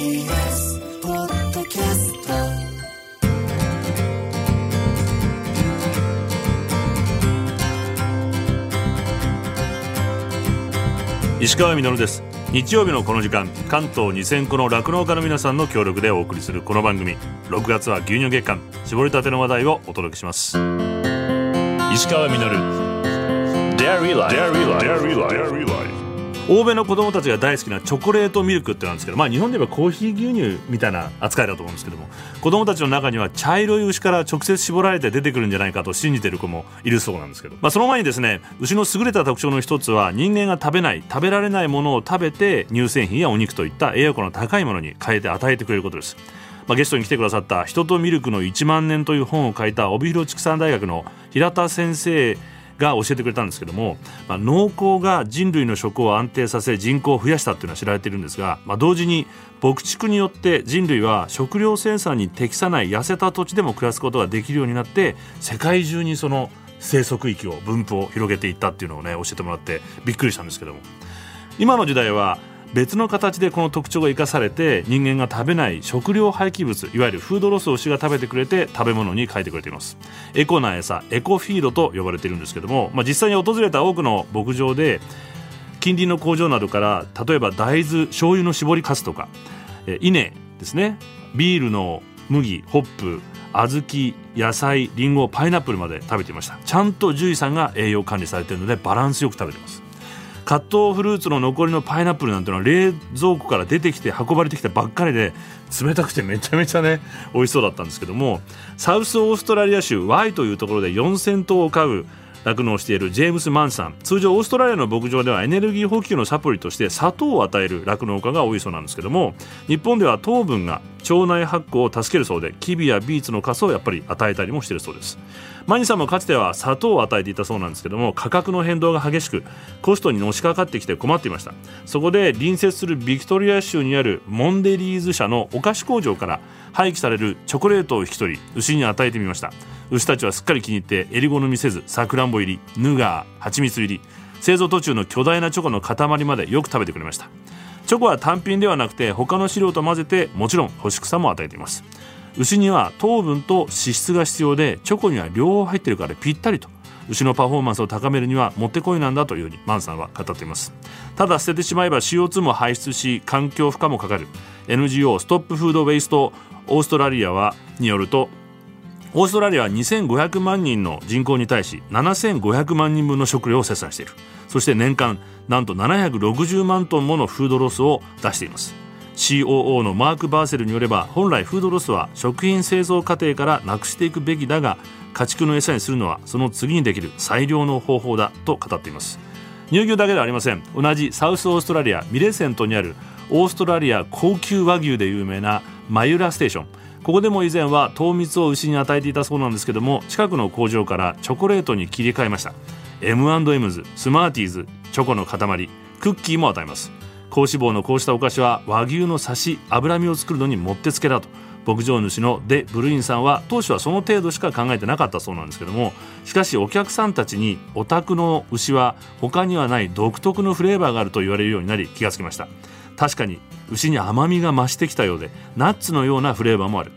TBS ポッドキャスト石川みのるです。日曜日のこの時間関東2000個の酪農家の皆さんの協力でお送りするこの番組6月は牛乳月間絞りたての話題をお届けします。石川みのる。Dairy Life Dairy Life 欧米の子供たちが大好きなチョコレートミルクってなんですけど、まあ、日本で言えばコーヒー牛乳みたいな扱いだと思うんですけども子供たちの中には茶色い牛から直接絞られて出てくるんじゃないかと信じている子もいるそうなんですけど、まあ、その前にですね牛の優れた特徴の一つは人間が食べない食べられないものを食べて乳製品やお肉といった栄養価の高いものに変えて与えてくれることです。まあ、ゲストに来てくださった「人とミルクの1万年」という本を書いた帯広畜産大学の平田先生が教えてくれたんですけども、まあ、農耕が人類の食を安定させ人口を増やしたっていうのは知られているんですが、まあ、同時に牧畜によって人類は食料生産に適さない痩せた土地でも暮らすことができるようになって世界中にその生息域を分布を広げていったっていうのをね教えてもらってびっくりしたんですけども。今の時代は別の形でこの特徴が生かされて人間が食べない食料廃棄物いわゆるフードロスを牛が食べてくれて食べ物に変えてくれています。エコな餌エコフィードと呼ばれているんですけども、まあ、実際に訪れた多くの牧場で近隣の工場などから例えば大豆醤油の搾りかすとかえ稲ですねビールの麦ホップ小豆野菜りんごパイナップルまで食べていました。ちゃんと獣医さんが栄養管理されているのでバランスよく食べています。カットフルーツの残りのパイナップルなんてのは冷蔵庫から出てきて運ばれてきたばっかりで冷たくてめちゃめちゃね美味しそうだったんですけどもサウスオーストラリア州 Y というところで4000頭を飼う酪農しているジェームス・マンさん。通常オーストラリアの牧場ではエネルギー補給のサプリとして砂糖を与える酪農家が多いそうなんですけども日本では糖分が腸内発酵を助けるそうでキビやビーツのカスをやっぱり与えたりもしているそうです。マニさんもかつては砂糖を与えていたそうなんですけども価格の変動が激しくコストにのしかかってきて困っていました。そこで隣接するビクトリア州にあるモンデリーズ社のお菓子工場から廃棄されるチョコレートを引き取り牛に与えてみました。牛たちはすっかり気に入ってえり好みせずさくらんぼ入りヌガー蜂蜜入り。製造途中の巨大なチョコの塊までよく食べてくれました。チョコは単品ではなくて他の飼料と混ぜてもちろん干し草も与えています。牛には糖分と脂質が必要でチョコには両方入ってるからぴったりと。牛のパフォーマンスを高めるにはもってこいなんだというふうにマンさんは語っています。ただ捨ててしまえば CO2 も排出し環境負荷もかかる。NGO ストップフードウェイストオーストラリアはによるとオーストラリアは2500万人の人口に対し7500万人分の食料を生産している。そして年間なんと760万トンものフードロスを出しています。COO のマーク・バーセルによれば本来フードロスは食品製造過程からなくしていくべきだが家畜の餌にするのはその次にできる最良の方法だと語っています。乳牛だけではありません。同じサウスオーストラリアミレセントにあるオーストラリア高級和牛で有名なマユラステーション。ここでも以前は糖蜜を牛に与えていたそうなんですけども近くの工場からチョコレートに切り替えました。M&M's スマーティーズチョコの塊クッキーも与えます。高脂肪のこうしたお菓子は和牛のサシ脂身を作るのにもってつけだと。牧場主のデ・ブルインさんは当初はその程度しか考えてなかったそうなんですけどもしかしお客さんたちにお宅の牛は他にはない独特のフレーバーがあると言われるようになり気がつきました。確かに牛に甘みが増してきたようでナッツのようなフレーバーもある。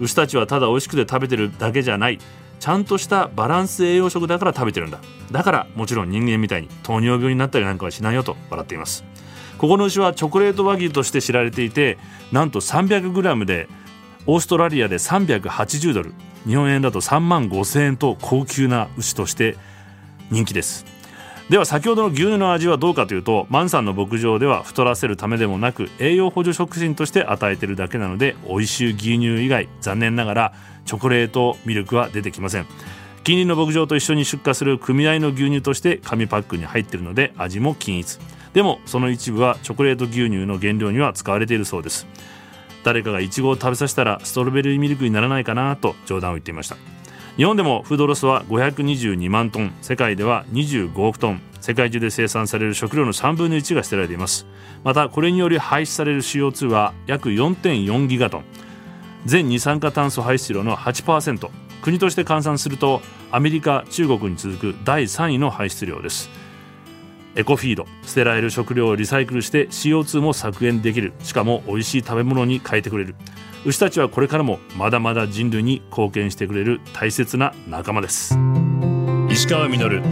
牛たちはただ美味しくて食べてるだけじゃない。ちゃんとしたバランス栄養食だから食べてるんだ。だからもちろん人間みたいに糖尿病になったりなんかはしないよと笑っています。ここの牛はチョコレート和牛として知られていてなんと 300g でオーストラリアで380ドル。日本円だと3万5000円と高級な牛として人気です。では先ほどの牛乳の味はどうかというとマンさんの牧場では太らせるためでもなく栄養補助食品として与えてるだけなので美味しい牛乳以外残念ながらチョコレートミルクは出てきません。近隣の牧場と一緒に出荷する組合の牛乳として紙パックに入ってるので味も均一。でもその一部はチョコレート牛乳の原料には使われているそうです。誰かがイチゴを食べさせたらストロベリーミルクにならないかなと冗談を言っていました。日本でもフードロスは522万トン世界では25億トン世界中で生産される食料の3分の1が捨てられています。またこれにより排出される CO2 は約4.4ギガトン全二酸化炭素排出量の8%国として換算するとアメリカ中国に続く第3位の排出量です。エコフィード捨てられる食料をリサイクルして CO2 も削減できる。しかも美味しい食べ物に変えてくれる。牛たちはこれからもまだまだ人類に貢献してくれる大切な仲間です。石川稔。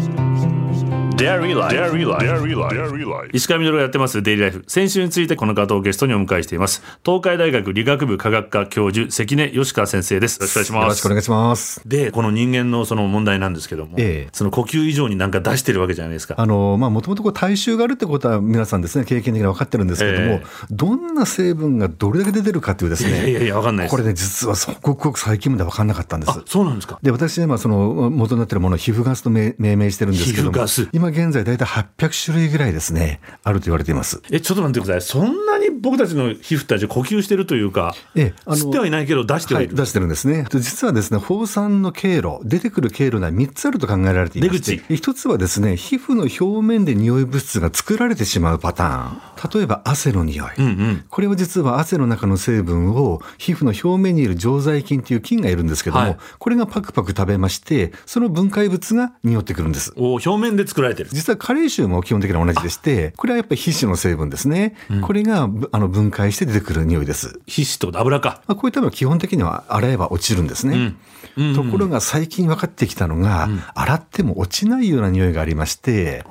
Dairy Life. Dairy Life. Dairy Life. 石川みどるがやってますデイリーライフ。先週についてこの方をゲストにお迎えしています。東海大学理学部科学科教授、関根義川先生です。よろしくお願いします。よろしくお願いします。で、この人間のその問題なんですけども、ええその呼吸以上になんか出してるわけじゃないですか。あの、まあ、もともとこう体臭があるってことは皆さんですね、経験的に分かってるんですけども、ええどんな成分がどれだけ出てるかっていうですね、いやいやいや、わかんないです。これね、実はすごくごく最近まで分かんなかったんですあ。、そうなんですか。で、私は今、その元になってるものを皮膚ガスと命命名してるんですけども皮膚ガス、今現在大体800種類ぐらいですね、あると言われています。え、ちょっと待ってください。そんなに僕たちの皮膚たち呼吸してるというか、ええあの吸ってはいないけど出してはいる。出してるんですね。で実はですね、放散の経路、出てくる経路には3つあると考えられていまして、出1つはですね、皮膚の表面で匂い物質が作られてしまうパターン。例えば汗の匂い。うんうん。これは実は汗の中の成分を皮膚の表面にいる常在菌という菌がいるんですけども、はいこれがパクパク食べまして、その分解物が匂ってくるんです。お表面で作られてる。実はカレー臭も基本的には同じでして、これはやっぱり皮脂の成分ですね。これがぶあの分解して出てくる匂いです。皮脂と油か。まあ、こういったのは基本的には洗えば落ちるんですね。ところが最近分かってきたのが、洗っても落ちないような匂いがありまして。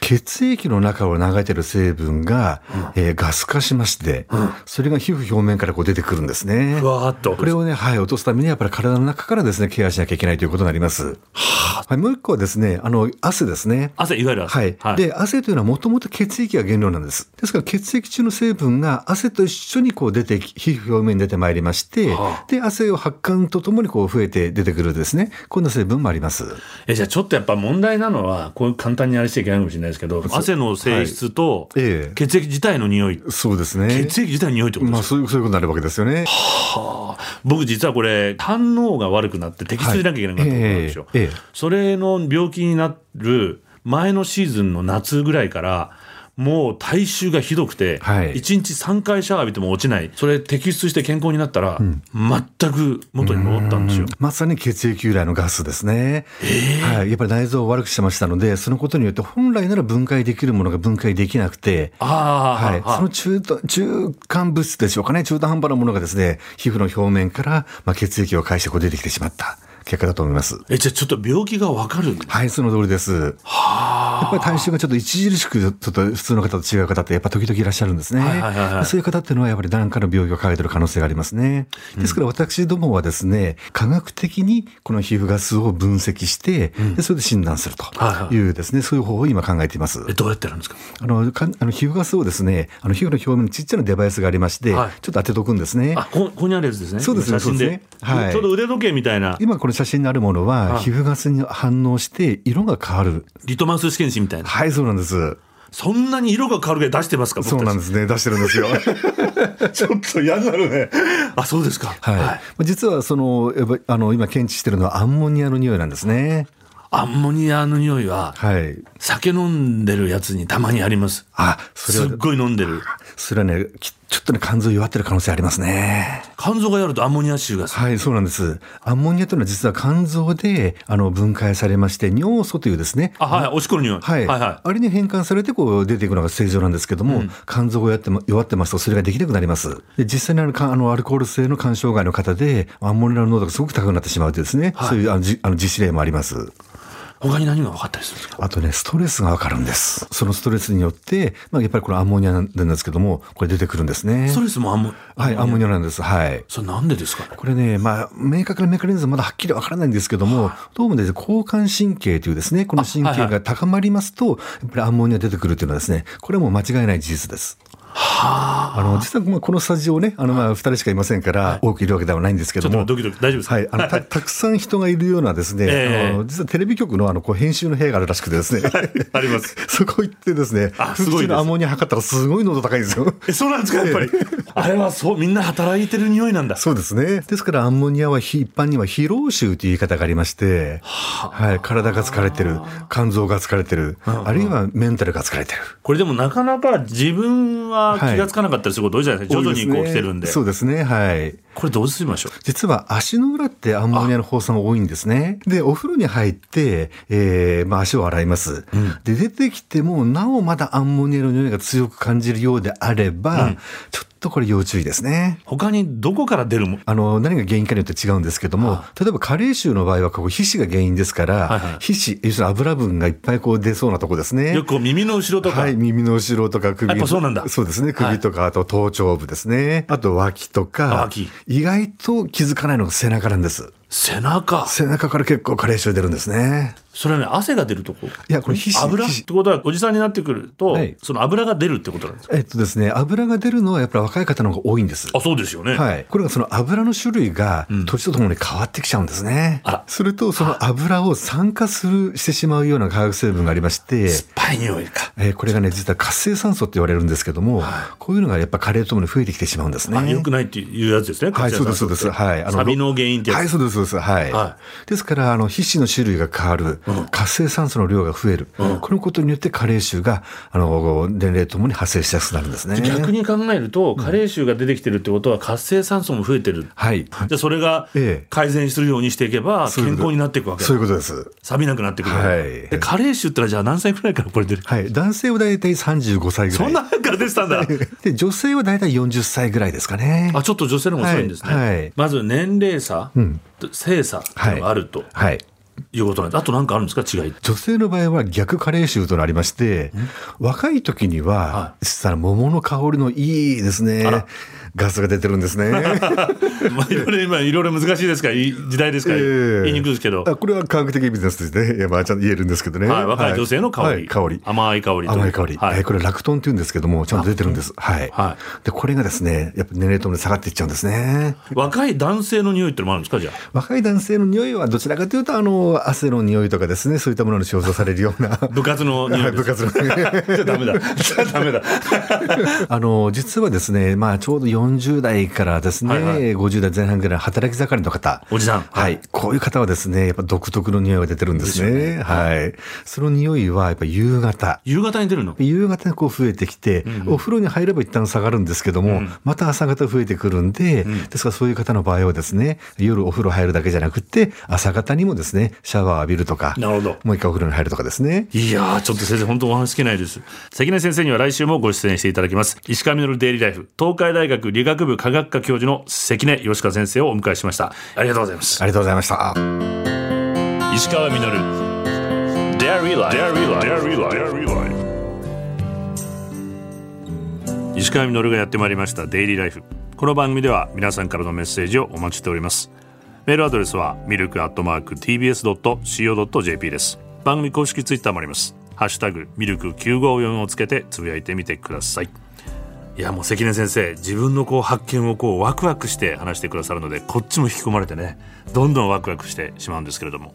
血液の中を流れてる成分が、えーガス化しまして、それが皮膚表面からこう出てくるんですねふ。わーっと。これをね、はい、落とすためにはやっぱり体の中からですね、ケアしなきゃいけないということになります。はい、もう一個はですね、あの、汗ですね。汗、いわゆる汗。はい。で、汗というのはもともと血液が原料なんです。ですから血液中の成分が汗と一緒にこう出てき、皮膚表面に出てまいりまして、はあで、汗を発汗とともにこう増えて出てくるですね、こんな成分もあります。えじゃあちょっとやっぱ問題なのは、こう簡単にあれしちゃいけないかもしれないですけど、汗の性質とええ。血液自体の匂い、そうですね。血液自体の匂いってことまあ、ですか、そういう、そういうことになるわけですよね。はあ。僕実はこれ、胆のが悪くなって摘出しなきゃいけなかったことなんですよ。はい。え。それの病気になる前のシーズンの夏ぐらいから、もう体臭がひどくて、はい1日3回シャワー浴びても落ちない。それ摘出して健康になったら、全く元に戻ったんですよ。まさに血液由来のガスですね。はい。やっぱり内臓を悪くしてましたので、そのことによって本来なら分解できるものが分解できなくて、ああ、はい、あその中途中間物質でしょうかね、中途半端なものがですね、皮膚の表面から、まあ、血液を介してこう出てきてしまった結果だと思います。え、じゃあちょっと病気がわかるはい、その通りです。やっぱり体臭がちょっと著しく、ちょっと普通の方と違う方って、やっぱ時々いらっしゃるんですね。はいはいはいはいそういう方っていうのは、やっぱり何かの病気を抱えている可能性がありますね。ですから私どもはですね、科学的にこの皮膚ガスを分析して、でそれで診断するはいはというですね、そういう方法を今考えています。え、どうやってやるんですか？あの、かあの皮膚ガスをですね、あの皮膚の表面にちっちゃなデバイスがありまして、はいちょっと当てとくんですね。あ、こここにあるやつですね。そうですね。そうですねはいちょうど腕時計みたいな、今この写真にあるものは、皮膚ガスに反応して色が変わる。リトマス試験紙みたいな。はい、そうなんです。そんなに色が変わるぐらい出してますかそうなんでですね。出してるんですよ。す。ちょっと嫌になるね。あ、そうですか。はい。まあ実はその、やっぱあの、今検知してるのはアンモニアの匂いなんですね。アンモニアの匂いは、はい。酒飲んでるやつにたまにあります。あ、それは、すっごい飲んでる。それはね、きちょっとね、肝臓弱ってる可能性ありますね。肝臓がやるとアンモニア臭が。はい、そうなんです。アンモニアというのは実は肝臓で、あの、分解されまして、尿素というですね、あ、はい、おしっこの匂い。はい、はい、はあれに変換されてこう出ていくのが正常なんですけども、肝臓が弱ってま弱ってますとそれができなくなります。で実際にあのかあのアルコール性の肝障害の方でアンモニアの濃度がすごく高くなってしまうというですね、はいそういうあのじあの実施例もあります。い。他に何が分かったりするんですか？あとね、ストレスがわかるんです。そのストレスによって、まあ、やっぱりこれアンモニアなんですけども、これ出てくるんですねスト。レスもアンモはい、アンモニアなんです。はい。それなんでですかね？これね、まあ、明確なメカニズムまだはっきりわからないんですけども、どうもですね、交感神経というですね、この神経が高まりますと、やっぱりアンモニア出てくるというのはですね、これはもう間違いない事実です。あの、実はまあこのスタジオね、あの、まあ、二人しかいませんから、多くいるわけではないんですけども。ちょっと、ドキドキ大丈夫ですか？はい、あの、た、たくさん人がいるようなですね、ええ。あの、実はテレビ局のあの、こう、編集の部屋があるらしくてですね、あります。そこ行ってですね、あすごいのアンモニア測ったらすごい濃度高いんですよ。え、そうなんですかやっぱり。あれはそう、みんな働いてる匂いなんだ。そうですね。ですからアンモニアはひ一般には疲労臭という言い方がありまして、はい、体が疲れてる、肝臓が疲れてる、あるいはメンタルが疲れてる。これでもなかなか自分は気がつかなかっったりすること多いじゃないですか。徐々にこう来てるんで。そうですね。はい。これどうしましょう？実は足の裏ってアンモニアの放散が多いんですね。で、お風呂に入って、えーまあ、足を洗います。で、出てきても、なおまだアンモニアの匂いが強く感じるようであれば、ちょっとこれ要注意ですね。他にどこから出るも？あの、何が原因かによって違うんですけども、例えば加齢臭の場合は、ここ皮脂が原因ですから、はいはい。皮脂、要するに油分がいっぱいこう出そうなとこですね。よく耳の後ろとか、はい、耳の後ろとか首やっぱそうなんだ。そうですね、首とか、あと頭頂部ですね。あと脇とあか脇、意外と気づかないのが背中なんです。背中。背中から結構加齢臭出るんですね。それはね汗が出るとこ。いやこれ皮脂油？ってことはおじさんになってくると、はい。その油が出るってことなんですか？えっとですね、油が出るのはやっぱり若い方の方が多いんです。あそうですよね、はい。これがその油の種類が年とともに変わってきちゃうんですね。あら。すると、その油を酸化する、してしまうような化学成分がありまして、酸っぱい匂いか。えーこれがね、実は活性酸素って言われるんですけども、こういうのがやっぱ加齢とともに増えてきてしまうんですね。あ良くないっていうやつですねはい、そうです、そうです。はい。あのサビの原因ってやつ、はい、そうです、そうです。はい。はですから、あの、皮脂の種類が変わる、活性酸素の量が増える、このことによって加齢臭が、あの、年齢ともに発生しやすくなるんですね。逆に考えると加齢臭が出てきてるってことは活性酸素も増えてる、はい。じゃあそれがええ。改善するようにしていけば健康になっていくわけだ。そういうことです。錆びなくなってくる、はい。で加齢臭ってのはじゃあ何歳くらいからこれ出る？はい。男性は大体35歳ぐらい。そんな前から出てたんだ。で、女性は大体40歳ぐらいですかね。あちょっと女性の方が遅いんですね、はい。はい。まず年齢差、性差っていうのがあるとはい。いうことなんで、あと何かあるんですか？違い女性の場合は逆加齢臭となりまして、若い時にはは、実は桃の香りのいいですねガスが出てるんですね。まあいろいろ今いろいろ難しいですからいい時代ですから、ええ言いにくいですけど、あこれは科学的エビデンスとしてね、いやまあちゃんと言えるんですけどね。はい、若い女性の香り、はい香り。甘い香りと甘い香り。はいえーこれラクトンって言うんですけども、ちゃんと出てるんです。はい。はで、これがですね、やっぱ年齢ともに下がっていっちゃうんですね。若い男性の匂いってのもあるんですかじゃあ？若い男性の匂いはどちらかというと、あの、汗の匂いとかですね、そういったものに肖像されるような。部活の匂いです部活の。じゃあダメだじゃあダメだ あの、実はですね、まあ、ちょうど40代からですね、はいはい50代前半ぐらいの働き盛りの方。おじさんはい。こういう方はですね、やっぱ独特の匂いが出てるんですね。はい。その匂いは、やっぱ夕方。夕方に出るの？夕方にこう増えてきて、お風呂に入れば一旦下がるんですけども、また朝方増えてくるんで、ですからそういう方の場合はですね、夜お風呂入るだけじゃなくて、朝方にもですね、シャワー浴びるとか、なるほどもう一回お風呂に入るとかですね。いやー、ちょっと先生、本当お話しけないです。関根先生には来週もご出演していただきます。石川稔デイリーライフ、東海大学理学部科学科教授の関根義和先生をお迎えしました。ありがとうございます。ありがとうございました。石川稔デイリーライフ。石川稔がやってまいりましたデイリーライフ。この番組では皆さんからのメッセージをお待ちしております。メールアドレスはミルクアットマーク tbs.co.jp です。番組公式ツイッターもあります。ハッシュタグミルク954をつけてつぶやいてみてください。いやもう関根先生自分のこう発見をこうワクワクして話してくださるのでこっちも引き込まれてねどんどんワクワクしてしまうんですけれども。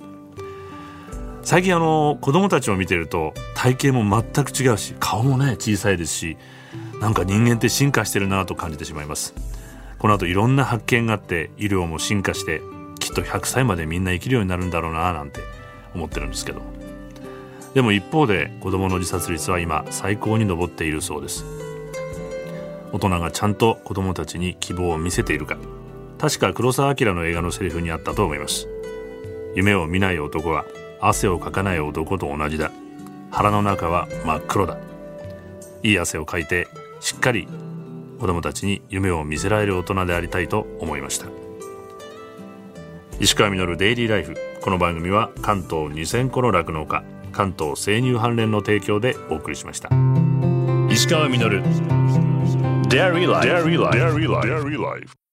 最近あの子供たちを見てると体型も全く違うし顔もね小さいですしなんか人間って進化してるなと感じてしまいます。この後いろんな発見があって医療も進化してきっと100歳までみんな生きるようになるんだろうななんて思ってるんですけど。でも一方で子供の自殺率は今最高に上っているそうです。大人がちゃんと子供たちに希望を見せているか。確か黒澤明の映画のセリフにあったと思います。夢を見ない男は汗をかかない男と同じだ。腹の中は真っ黒だ。いい汗をかいてしっかり子供たちに夢を見せられる大人でありたいと思いました。石川稔デイリーライフ。この番組は関東2000個の酪農家。関東生乳関連の提供でお送りしました石川稔 Dairy Life. Dairy Life. Dairy Life.